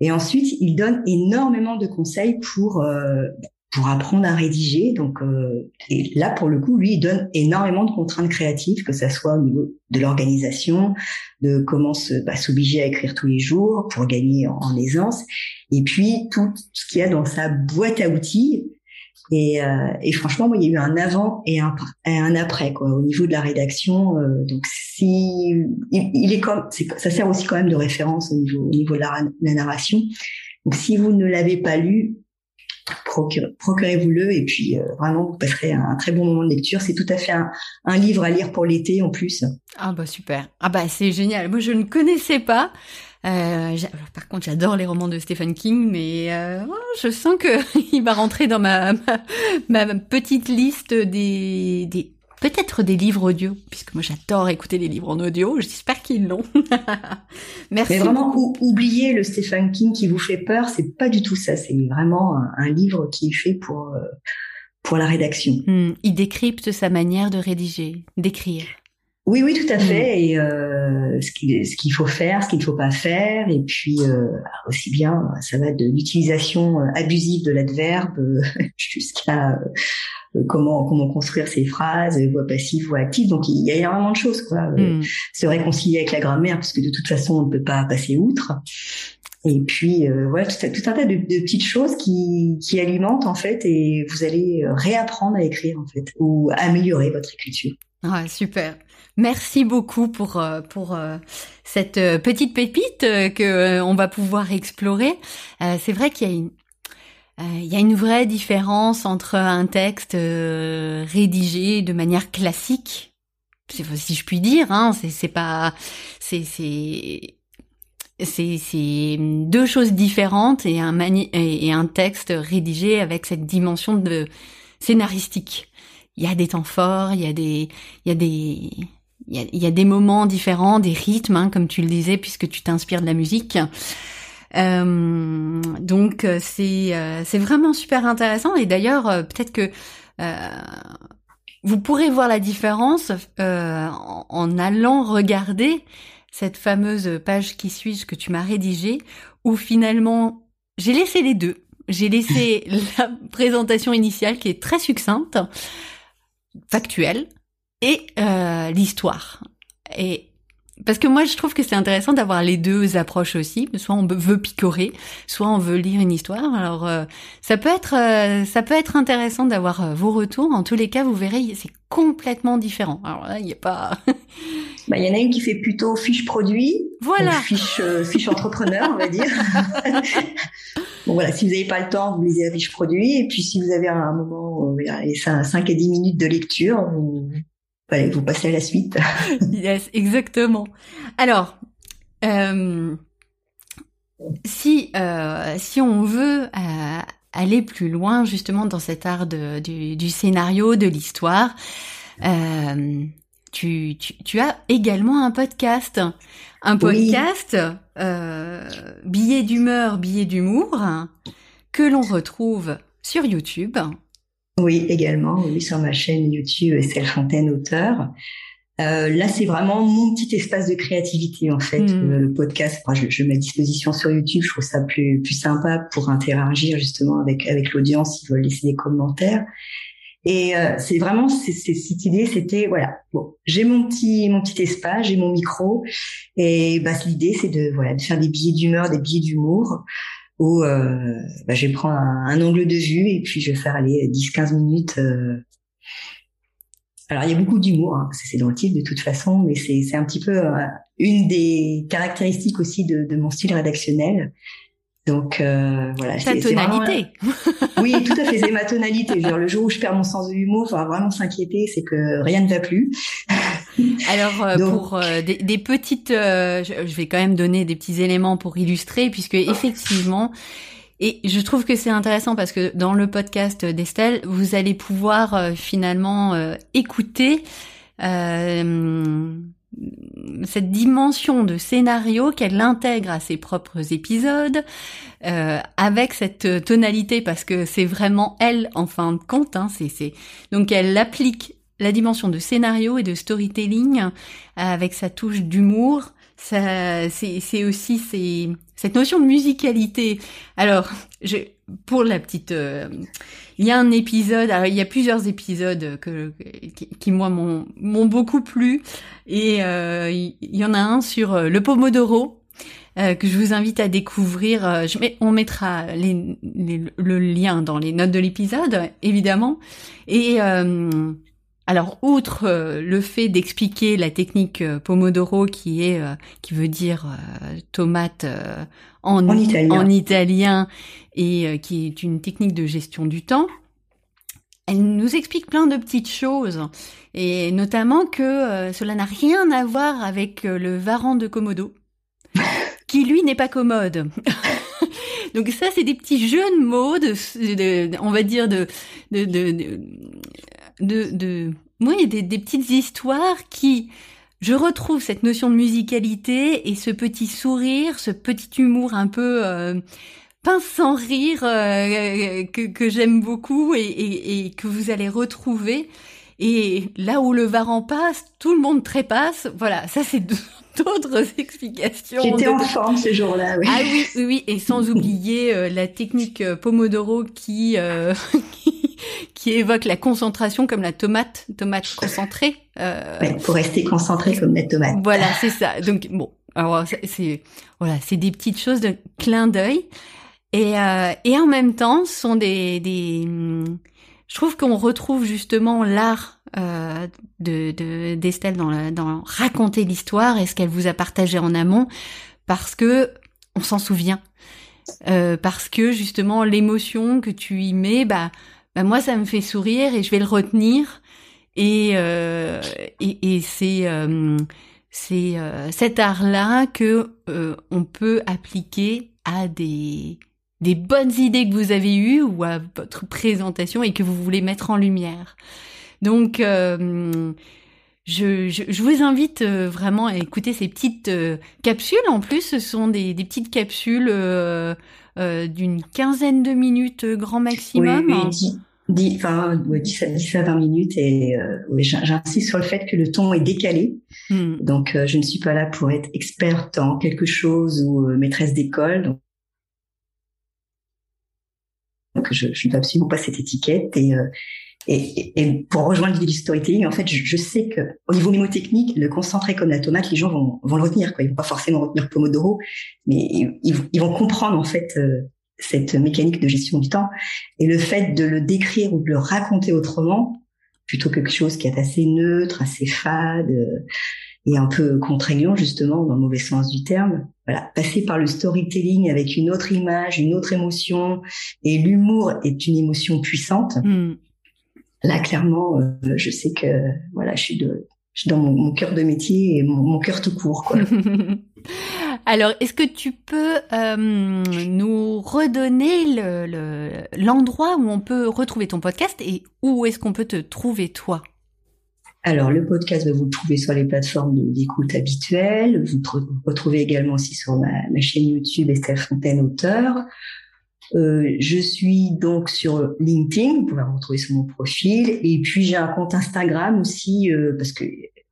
Et ensuite, il donne énormément de conseils pour euh, pour apprendre à rédiger. Donc, euh, et là, pour le coup, lui, il donne énormément de contraintes créatives, que ça soit au niveau de l'organisation, de comment bah, s'obliger à écrire tous les jours pour gagner en, aisance, et puis tout ce qu'il y a dans sa boîte à outils. Et, euh, et, franchement, il y a eu un avant et un, un après, quoi, au niveau de la rédaction. Euh, donc, si il, est comme, ça sert aussi quand même de référence au niveau, au niveau de la, narration. Donc, si vous ne l'avez pas lu, procurez-vous-le et puis euh, vraiment vous passerez un, très bon moment de lecture. C'est tout à fait un, livre à lire pour l'été en plus. Ah bah super. Ah bah c'est génial. Moi je ne connaissais pas. Euh, par contre, j'adore les romans de Stephen King, mais euh, oh, je sens que il va rentrer dans ma, ma, ma petite liste des, des peut-être des livres audio, puisque moi j'adore écouter les livres en audio. J'espère qu'ils l'ont. Merci. Mais vraiment, oubliez le Stephen King qui vous fait peur. C'est pas du tout ça. C'est vraiment un, livre qui est fait pour euh, pour la rédaction. Hmm. il décrypte sa manière de rédiger, d'écrire. Oui, oui, tout à hmm. fait. Et euh, ce qu'il ce faut faire, ce qu'il ne faut pas faire, et puis euh, aussi bien, ça va de l'utilisation abusive de l'adverbe jusqu'à euh, comment comment construire ses phrases, voix passive, voix active. Donc il y a énormément de choses quoi. Euh, mm. Se réconcilier avec la grammaire parce que de toute façon on ne peut pas passer outre. Et puis euh, voilà tout, tout, un tas de, de, petites choses qui, qui alimentent en fait et vous allez réapprendre à écrire en fait ou améliorer votre écriture. Ah, super. Merci beaucoup pour pour cette petite pépite que on va pouvoir explorer. c'est vrai qu'il y a une euh, il y a une vraie différence entre un texte euh, rédigé de manière classique, si je puis dire. Hein, c'est pas, c'est c'est deux choses différentes et un et un texte rédigé avec cette dimension de scénaristique. Il y a des temps forts, il y a des il y a des il y a, des moments différents, des rythmes, hein, comme tu le disais, puisque tu t'inspires de la musique. Euh, donc euh, c'est euh, c'est vraiment super intéressant et d'ailleurs peut-être que vous pourrez voir la différence en, allant regarder cette fameuse page qui suis-je que tu m'as rédigée où finalement j'ai laissé les deux. J'ai laissé la présentation initiale qui est très succincte, factuelle, et l'histoire. Et parce que moi, je trouve que c'est intéressant d'avoir les deux approches aussi. Soit on veut picorer, soit on veut lire une histoire. Alors, euh, ça peut être, euh, ça peut être intéressant d'avoir euh, vos retours. En tous les cas, vous verrez, c'est complètement différent. Alors là, il n'y a pas. bah, il y en a une qui fait plutôt fiche produit. Voilà. Fiche, fiche entrepreneur, on va dire. bon voilà, si vous n'avez pas le temps, vous lisez la fiche produit. Et puis si vous avez un moment, euh, 5 à 10 minutes de lecture, vous vous passez à la suite. yes, exactement. Alors, euh, si euh, si on veut euh, aller plus loin justement dans cet art de, du, scénario, de l'histoire, euh, tu, tu, tu, as également un podcast, un podcast euh, billet d'humeur, billet d'humour que l'on retrouve sur YouTube oui, également, oui, sur ma chaîne YouTube Estelle Fontaine, auteur. Euh, là, c'est vraiment mon petit espace de créativité en fait. Hmm. Euh, le podcast, je, je, mets à disposition sur YouTube. Je trouve ça plus plus sympa pour interagir justement avec avec l'audience. Ils veulent laisser des commentaires. Et euh, c'est vraiment c'est, cette idée, c'était voilà. Bon, j'ai mon petit mon petit espace, j'ai mon micro, et bah l'idée c'est de voilà de faire des billets d'humeur, des billets d'humour où euh, bah, je vais prendre un, angle de vue et puis je vais faire aller 10-15 minutes. Euh. Alors il y a beaucoup d'humour, hein, c'est dans le titre de toute façon, mais c'est un petit peu euh, une des caractéristiques aussi de, de mon style rédactionnel. Donc euh, voilà. Ta tonalité. oui, tout à fait. C'est ma tonalité. Genre, le jour où je perds mon sens de l'humour, il vraiment s'inquiéter, c'est que rien ne va plus. Alors euh, pour euh, des, des, petites, euh, je vais quand même donner des petits éléments pour illustrer, puisque effectivement, et je trouve que c'est intéressant parce que dans le podcast d'Estelle, vous allez pouvoir finalement écouter cette dimension de scénario qu'elle intègre à ses propres épisodes, avec cette tonalité parce que c'est vraiment elle en fin de compte. Hein, c'est donc elle l'applique la dimension de scénario et de storytelling euh, avec sa touche d'humour. C'est, aussi cette notion de musicalité. Alors, pour la petite, euh, il y a un épisode, alors il y a plusieurs épisodes que, qui, moi m'ont m'ont beaucoup plu et euh, il y en a un sur le pomodoro. que je vous invite à découvrir. Je mets, on mettra les, le lien dans les notes de l'épisode, évidemment. Et alors, outre euh, le fait d'expliquer la technique euh, Pomodoro, qui est, euh, qui veut dire tomate en, en, italien. et qui est une technique de gestion du temps, elle nous explique plein de petites choses, et notamment que cela n'a rien à voir avec le varan de Komodo, qui lui n'est pas commode. Donc ça, c'est des petits jeux de mots, de, on va dire de, de, de, de, de oui, des, des petites histoires qui, je retrouve cette notion de musicalité et ce petit sourire, ce petit humour un peu euh, pince sans rire euh, que, que j'aime beaucoup et, et, et, que vous allez retrouver. Et là où le varan passe, tout le monde trépasse. Voilà, ça c'est d'autres explications. J'étais en forme ce jour-là, oui. Ah oui, oui, oui, et sans oublier euh, la technique Pomodoro qui, qui qui évoque la concentration comme la tomate, tomate concentrée. Euh, pour rester concentré comme la tomate. Voilà, c'est ça. Donc bon, alors c'est voilà, c'est des petites choses de clin d'œil et euh, et en même temps, ce sont des des je trouve qu'on retrouve justement l'art euh, de d'Estelle dans dans raconter l'histoire et ce qu'elle vous a partagé en amont parce que on s'en souvient. Euh, parce que justement l'émotion que tu y mets, bah bah, moi ça me fait sourire et je vais le retenir et euh, et, et c'est euh, c'est euh, cet art là que on peut appliquer à des des bonnes idées que vous avez eues ou à votre présentation et que vous voulez mettre en lumière. Donc je, je, je, vous invite vraiment à écouter ces petites capsules. En plus, ce sont des, des petites capsules euh, d'une quinzaine de minutes euh, grand maximum. Oui, 10, enfin, 10, à, 10 à 20 minutes et euh, j'insiste sur le fait que le ton est décalé. Hmm. Donc, je ne suis pas là pour être experte en quelque chose ou maîtresse d'école. Donc, donc, je, je ne veux absolument pas cette étiquette et, et, et, pour rejoindre l'idée du storytelling, en fait, je, je, sais que au niveau mémotechnique, le concentrer comme la tomate, les gens vont, vont le retenir. Quoi. Ils vont pas forcément retenir Pomodoro, mais ils, vont comprendre en fait euh, cette mécanique de gestion du temps. Et le fait de le décrire ou de le raconter autrement, plutôt que quelque chose qui est assez neutre, assez fade euh, et un peu contraignant justement dans le mauvais sens du terme. Voilà, passer par le storytelling avec une autre image, une autre émotion, et l'humour est une émotion puissante. Hmm là, clairement, euh, je sais que voilà, je suis, de, je suis dans mon, cœur de métier et mon, cœur tout court. Quoi. Alors, est-ce que tu peux euh, nous redonner l'endroit le, où on peut retrouver ton podcast et où est-ce qu'on peut te trouver toi? Alors, le podcast, vous le trouvez sur les plateformes d'écoute habituelles. Vous le retrouvez également aussi sur ma, ma chaîne YouTube Estelle Fontaine, auteur. Euh, je suis donc sur LinkedIn, vous pouvez me retrouver sur mon profil. Et puis j'ai un compte Instagram aussi, euh, parce que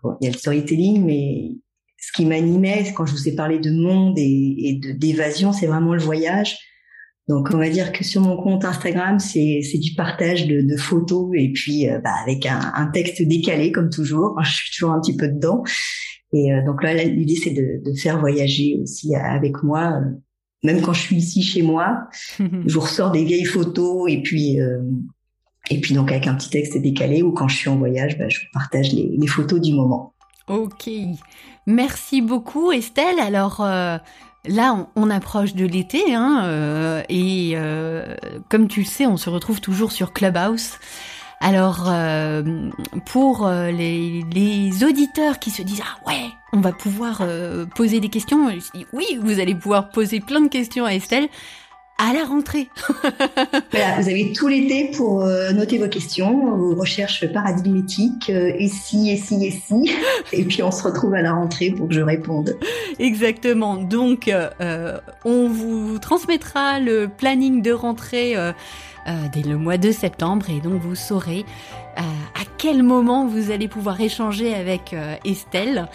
bon, il y a le storytelling, mais ce qui m'animait quand je vous ai parlé de monde et, d'évasion, c'est vraiment le voyage. Donc on va dire que sur mon compte Instagram, c'est du partage de, de, photos et puis euh, bah, avec un, un, texte décalé comme toujours. Je suis toujours un petit peu dedans. Et euh, donc là, l'idée c'est de, de, faire voyager aussi avec moi même quand je suis ici chez moi, je ressors des vieilles photos et puis euh, et puis donc avec un petit texte décalé ou quand je suis en voyage, bah, je partage les, les, photos du moment. Ok, merci beaucoup Estelle. Alors euh, là, on, on, approche de l'été hein, euh, et comme tu le sais, on se retrouve toujours sur Clubhouse. Alors, euh, pour euh, les, les, auditeurs qui se disent ah ouais, on va pouvoir euh, poser des questions, oui, vous allez pouvoir poser plein de questions à Estelle à la rentrée. voilà, vous avez tout l'été pour noter vos questions, vos recherches paradigmétiques, et si, et si, et si, et puis on se retrouve à la rentrée pour que je réponde. Exactement. Donc, on vous transmettra le planning de rentrée euh, dès le mois de septembre et donc vous saurez euh, à quel moment vous allez pouvoir échanger avec Estelle.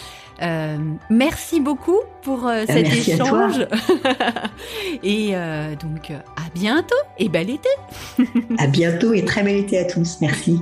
merci beaucoup pour cet échange. et donc à bientôt et bel été. à bientôt et très bel été à tous. Merci.